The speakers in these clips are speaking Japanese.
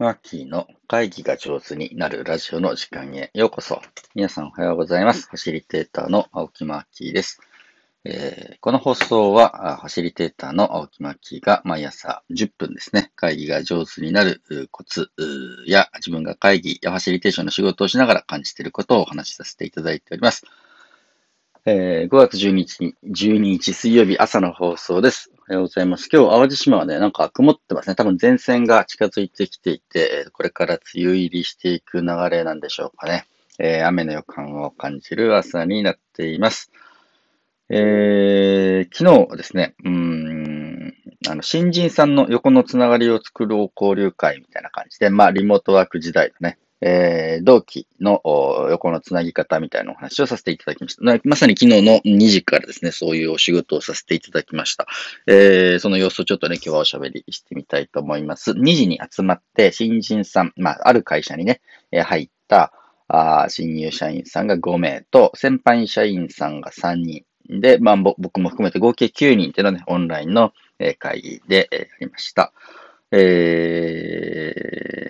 マーキーの会議が上手になるラジオの時間へようこそ。皆さんおはようございます。ファシリテーターの青木マーキーです。えー、この放送は、ファシリテーターの青木マーキーが毎朝10分ですね、会議が上手になるコツや自分が会議やファシリテーションの仕事をしながら感じていることをお話しさせていただいております。えー、5月12日、12日水曜日朝の放送です。おはようございます。今日、淡路島はね、なんか曇ってますね。多分前線が近づいてきていて、これから梅雨入りしていく流れなんでしょうかね。えー、雨の予感を感じる朝になっています。えー、昨日ですね、うん、あの、新人さんの横のつながりを作ろう交流会みたいな感じで、まあ、リモートワーク時代のね、えー、同期の横のつなぎ方みたいなお話をさせていただきました。まさに昨日の2時からですね、そういうお仕事をさせていただきました。えー、その様子をちょっとね、今日はおしゃべりしてみたいと思います。2時に集まって、新人さん、まあ、ある会社にね、入ったあ新入社員さんが5名と、先輩社員さんが3人。で、まあ、僕も含めて合計9人っていうのはね、オンラインの会議でやりました。えー、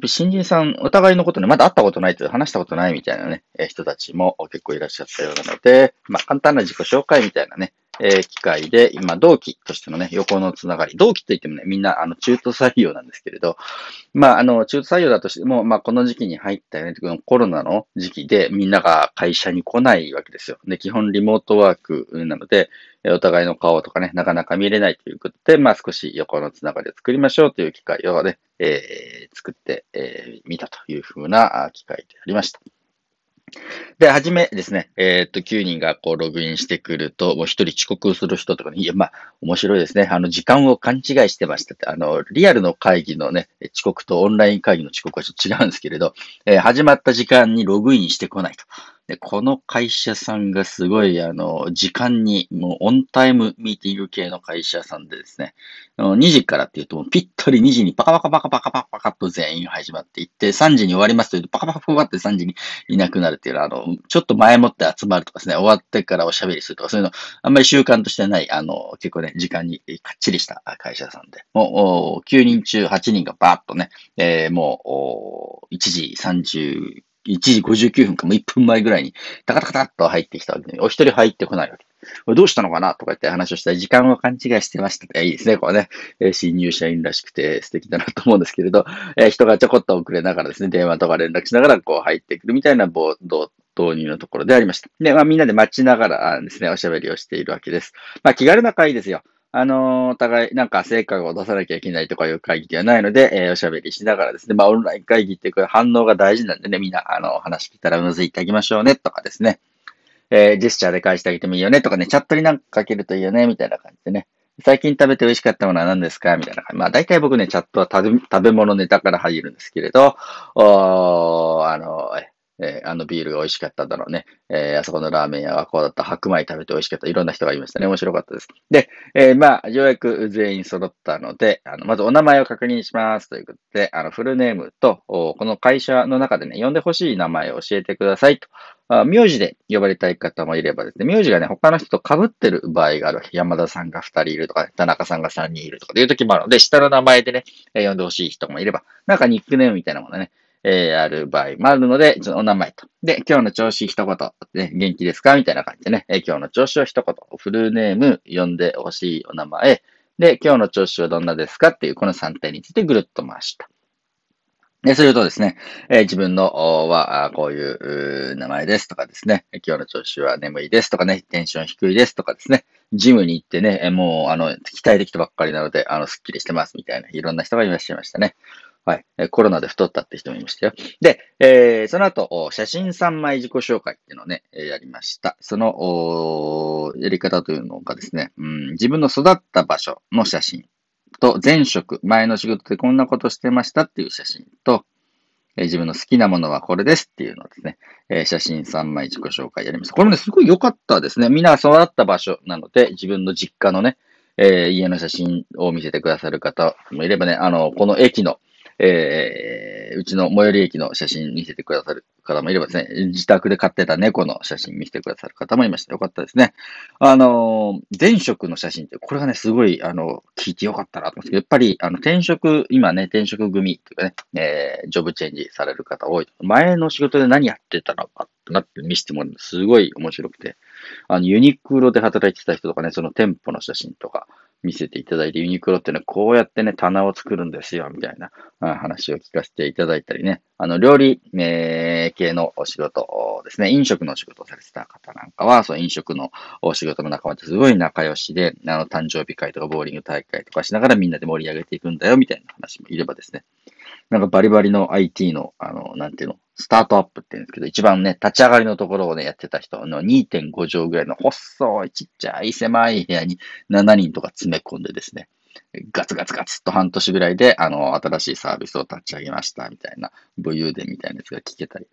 ぱ新人さん、お互いのことね、まだ会ったことないという、話したことないみたいなね、人たちも結構いらっしゃったようなので、まあ、簡単な自己紹介みたいなね、えー、機会で、今、同期としてのね、横のつながり。同期といってもね、みんな、あの、中途採用なんですけれど、まあ、あの、中途採用だとしても、まあ、この時期に入ったよね、コロナの時期で、みんなが会社に来ないわけですよ。で、基本リモートワークなので、お互いの顔とかね、なかなか見れないということで、まあ、少し横のつながりを作りましょうという機会をね、えー、作ってみ、えー、たというふうな機会でありました。で、はじめですね、えー、っと、9人がこうログインしてくると、もう一人遅刻する人とかに、いや、まあ、面白いですね。あの、時間を勘違いしてましたって、あの、リアルの会議のね、遅刻とオンライン会議の遅刻はちょっと違うんですけれど、えー、始まった時間にログインしてこないと。で、この会社さんがすごい、あの、時間に、もうオンタイムミーティング系の会社さんでですね、2時からっていうと、ぴったり2時にパカパカパカパカパカパカと全員始まっていって、3時に終わりますというと、パカパカパカって3時にいなくなるっていうのは、あの、ちょっと前もって集まるとかですね、終わってからおしゃべりするとか、そういうの、あんまり習慣としてない、あの、結構ね、時間にかっちりした会社さんで、もう、9人中8人がバーッとね、えー、もう、1時30、1時59分かも1分前ぐらいに、タカタカタッと入ってきたわけで、お一人入ってこないわけ。これどうしたのかなとか言って話をしたら、時間を勘違いしてました。いいですね、これね。え新入社員らしくて素敵だなと思うんですけれど、え人がちょこっと遅れながらですね、電話とか連絡しながらこう入ってくるみたいな導入のところでありました。で、まあみんなで待ちながらですね、おしゃべりをしているわけです。まあ気軽な会ですよ。あのー、お互い、なんか成果を出さなきゃいけないとかいう会議ではないので、えー、おしゃべりしながらですね、まあ、オンライン会議っていう反応が大事なんでね、みんな、あの、話聞いたらうなずいてあげましょうね、とかですね、えー、ジェスチャーで返してあげてもいいよね、とかね、チャットになんか書けるといいよね、みたいな感じでね。最近食べて美味しかったものは何ですか？みたいな感じ。まあ、大体僕ね、チャットは食べ物ネタから入るんですけれど、おあの、えー、あのビールが美味しかっただろうね。えー、あそこのラーメン屋はこうだった。白米食べて美味しかった。いろんな人がいましたね。面白かったです。で、えー、まあ、ようやく全員揃ったので、あの、まずお名前を確認しますということで、あの、フルネームと、この会社の中でね、呼んでほしい名前を教えてくださいと。あ名字で呼ばれたい方もいればですね、名字がね、他の人と被ってる場合がある。山田さんが2人いるとか、田中さんが3人いるとかっていう時もあるので、下の名前でね、呼んでほしい人もいれば、なんかニックネームみたいなものね、えー、ある場合もあるので、ちょっとお名前と。で、今日の調子一言。ね、元気ですか？みたいな感じでね、えー、今日の調子を一言。フルネーム、呼んでほしいお名前。で、今日の調子はどんなですか？っていう、この3点についてぐるっと回した。で、するとですね、えー、自分のは、こういう名前ですとかですね、今日の調子は眠いですとかね、テンション低いですとかですね、ジムに行ってね、もう、あの、鍛えてきたばっかりなので、あの、スッキリしてますみたいな、いろんな人がいらっしゃいましたね。はい。コロナで太ったって人もいましたよ。で、えー、その後、写真3枚自己紹介っていうのをね、やりました。その、やり方というのがですね、うん、自分の育った場所の写真と、前職、前の仕事でこんなことしてましたっていう写真と、え、自分の好きなものはこれですっていうのをですね、え、写真3枚自己紹介やりました。これもね、すごい良かったですね。みんな育った場所なので、自分の実家のね、えー、家の写真を見せてくださる方もいればね、あの、この駅の、えー、うちの最寄り駅の写真見せてくださる方もいればですね、自宅で飼ってた猫の写真見せてくださる方もいました。よかったですね。あのー、前職の写真って、これがね、すごい、あの、聞いてよかったなと思うんですけど、やっぱり、あの、転職、今ね、転職組というかね、えー、ジョブチェンジされる方多い。前の仕事で何やってたのかなって見せてもらうのすごい面白くて、あの、ユニクロで働いてた人とかね、その店舗の写真とか、見せていただいて、ユニクロってのは、こうやってね、棚を作るんですよ、みたいな話を聞かせていただいたりね、あの、料理、えー、系のお仕事ですね、飲食のお仕事をされてた方なんかは、そう、飲食のお仕事の仲間ってすごい仲良しで、あの、誕生日会とかボーリング大会とかしながらみんなで盛り上げていくんだよ、みたいな話もいればですね、なんかバリバリの IT の、あの、なんていうの、スタートアップって言うんですけど、一番ね、立ち上がりのところをね、やってた人の2.5畳ぐらいの細いちっちゃい狭い部屋に7人とか詰め込んでですね、ガツガツガツっと半年ぐらいで、あの、新しいサービスを立ち上げましたみたいな、武勇伝みたいなやつが聞けたり、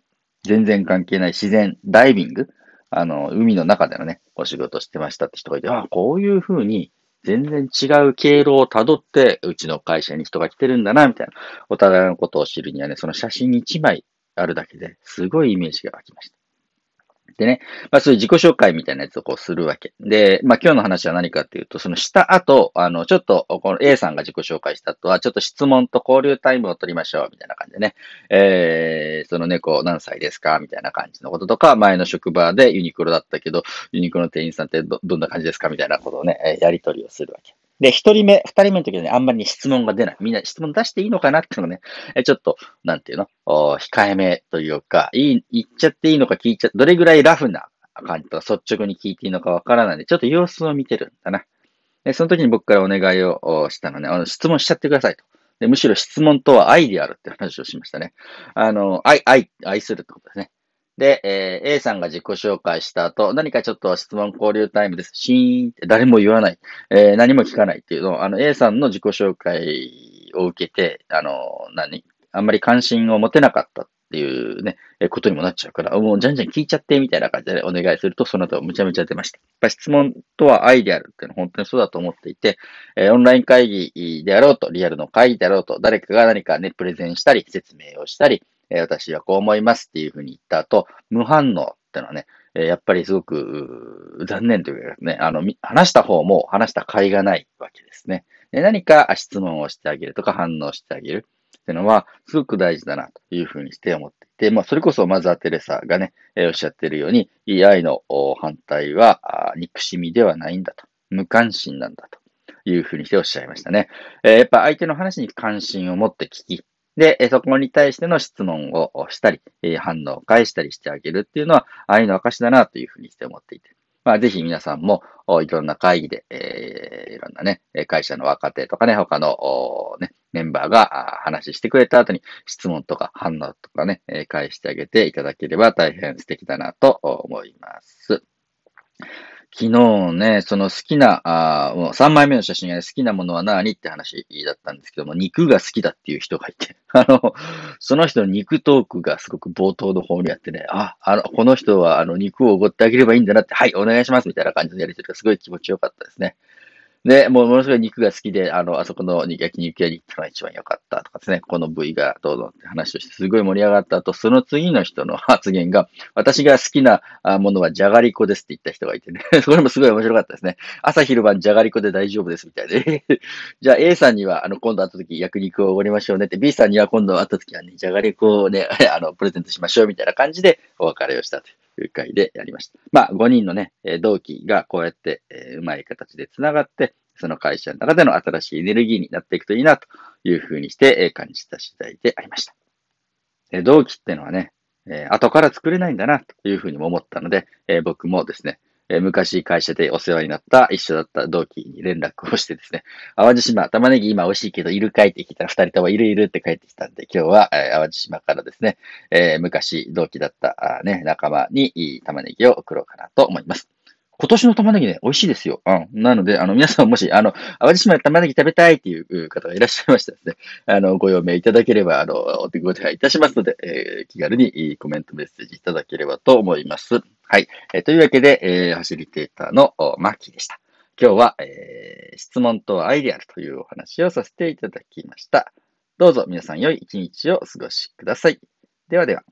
全然関係ない自然、ダイビングあの、海の中でのね、お仕事してましたって人がいて、ああ、こういう風に全然違う経路をたどって、うちの会社に人が来てるんだな、みたいな。お互いのことを知るにはね、その写真1枚あるだけで、すごいイメージが湧きました。でね、まあそういう自己紹介みたいなやつをこうするわけ。で、まあ今日の話は何かっていうと、そのした後、あの、ちょっと、この A さんが自己紹介した後は、ちょっと質問と交流タイムを取りましょう、みたいな感じでね。えー、その猫何歳ですかみたいな感じのこととか、前の職場でユニクロだったけど、ユニクロの店員さんってど、どんな感じですかみたいなことをね、やり取りをするわけ。で、一人目、二人目の時はね、あんまり、質問が出ない。みんな質問出していいのかなっていうのがね、ちょっと、なんていうの？控えめというか、いい、言っちゃっていいのか聞いちゃ、どれぐらいラフな感じとか率直に聞いていいのかわからないんで、ちょっと様子を見てるんだな。で、その時に僕からお願いをしたのね、あの質問しちゃってくださいと。でむしろ質問とは愛であるって話をしましたね。あの、愛、愛、愛するってことですね。で、えー、A さんが自己紹介した後、何かちょっと質問交流タイムです。シーンって誰も言わない。えー、何も聞かないっていうのを、あの、A さんの自己紹介を受けて、あの、何？あんまり関心を持てなかったっていうね、えことにもなっちゃうから、もうじゃんじゃん聞いちゃってみたいな感じでお願いすると、その後むちゃむちゃ出ました。やっぱ質問とは愛であるっていうのは本当にそうだと思っていて、え、オンライン会議であろうと、リアルの会議であろうと、誰かが何かね、プレゼンしたり、説明をしたり、え私はこう思いますっていうふうに言った後、無反応ってのはね、えやっぱりすごく残念というかね、あの、話した方も話した甲斐がないわけですね。で何か質問をしてあげるとか反応してあげるっていうのは、すごく大事だなというふうにして思っていて、まあ、それこそマザー・テレサがね、えおっしゃってるように、愛の反対は憎しみではないんだと。無関心なんだというふうにしておっしゃいましたね。え、やっぱ相手の話に関心を持って聞き、で、そこに対しての質問をしたり、反応を返したりしてあげるっていうのは、愛の証だなというふうにして思っていて。まあ、ぜひ皆さんも、いろんな会議で、えー、いろんなね、会社の若手とかね、他の、ね、メンバーが話してくれた後に質問とか反応とかね、返してあげていただければ大変素敵だなと思います。昨日ね、その好きな、あもう3枚目の写真が好きなものは何って話だったんですけども、肉が好きだっていう人がいて、あの、その人の肉トークがすごく冒頭の方にあってね、あ、あの、この人はあの肉をおごってあげればいいんだなって、はい、お願いしますみたいな感じのやりとりがすごい気持ちよかったですね。で、もうものすごい肉が好きで、あの、あそこの焼肉屋に行ったのが一番良かったとかですね、この部位がどうぞって話をして、すごい盛り上がった後、その次の人の発言が、私が好きなものはじゃがりこですって言った人がいてね、それもすごい面白かったですね。朝昼晩じゃがりこで大丈夫ですみたいで。じゃあ A さんには、あの、今度会った時焼肉をおごりましょうねって、B さんには今度会った時はね、じゃがりこをね、あの、プレゼントしましょうみたいな感じでお別れをしたと会でやりました。まあ、5人のね、同期がこうやって、え、うまい形で繋がって、その会社の中での新しいエネルギーになっていくといいなというふうにして感じた次第でありました。え同期ってのはね、え後から作れないんだなというふうにも思ったので、え僕もですね、昔会社でお世話になった一緒だった同期に連絡をしてですね、淡路島、玉ねぎ今美味しいけどいるかいって聞いたら二人ともいるいるって帰ってきたんで、今日は淡路島からですね、昔同期だったね、仲間に玉ねぎを送ろうかなと思います。今年の玉ねぎね、美味しいですよ。うん。なので、あの、皆さんもし、あの、淡路島で玉ねぎ食べたいっていう方がいらっしゃいましたらですね、あの、ご用命いただければ、あの、お手ご手配いたしますので、えー、気軽にコメントメッセージいただければと思います。はい。えー、というわけで、えー、ファシリテーターのマッキーでした。今日は、えー、質問とアイデアルというお話をさせていただきました。どうぞ皆さん良い一日をお過ごしください。ではでは。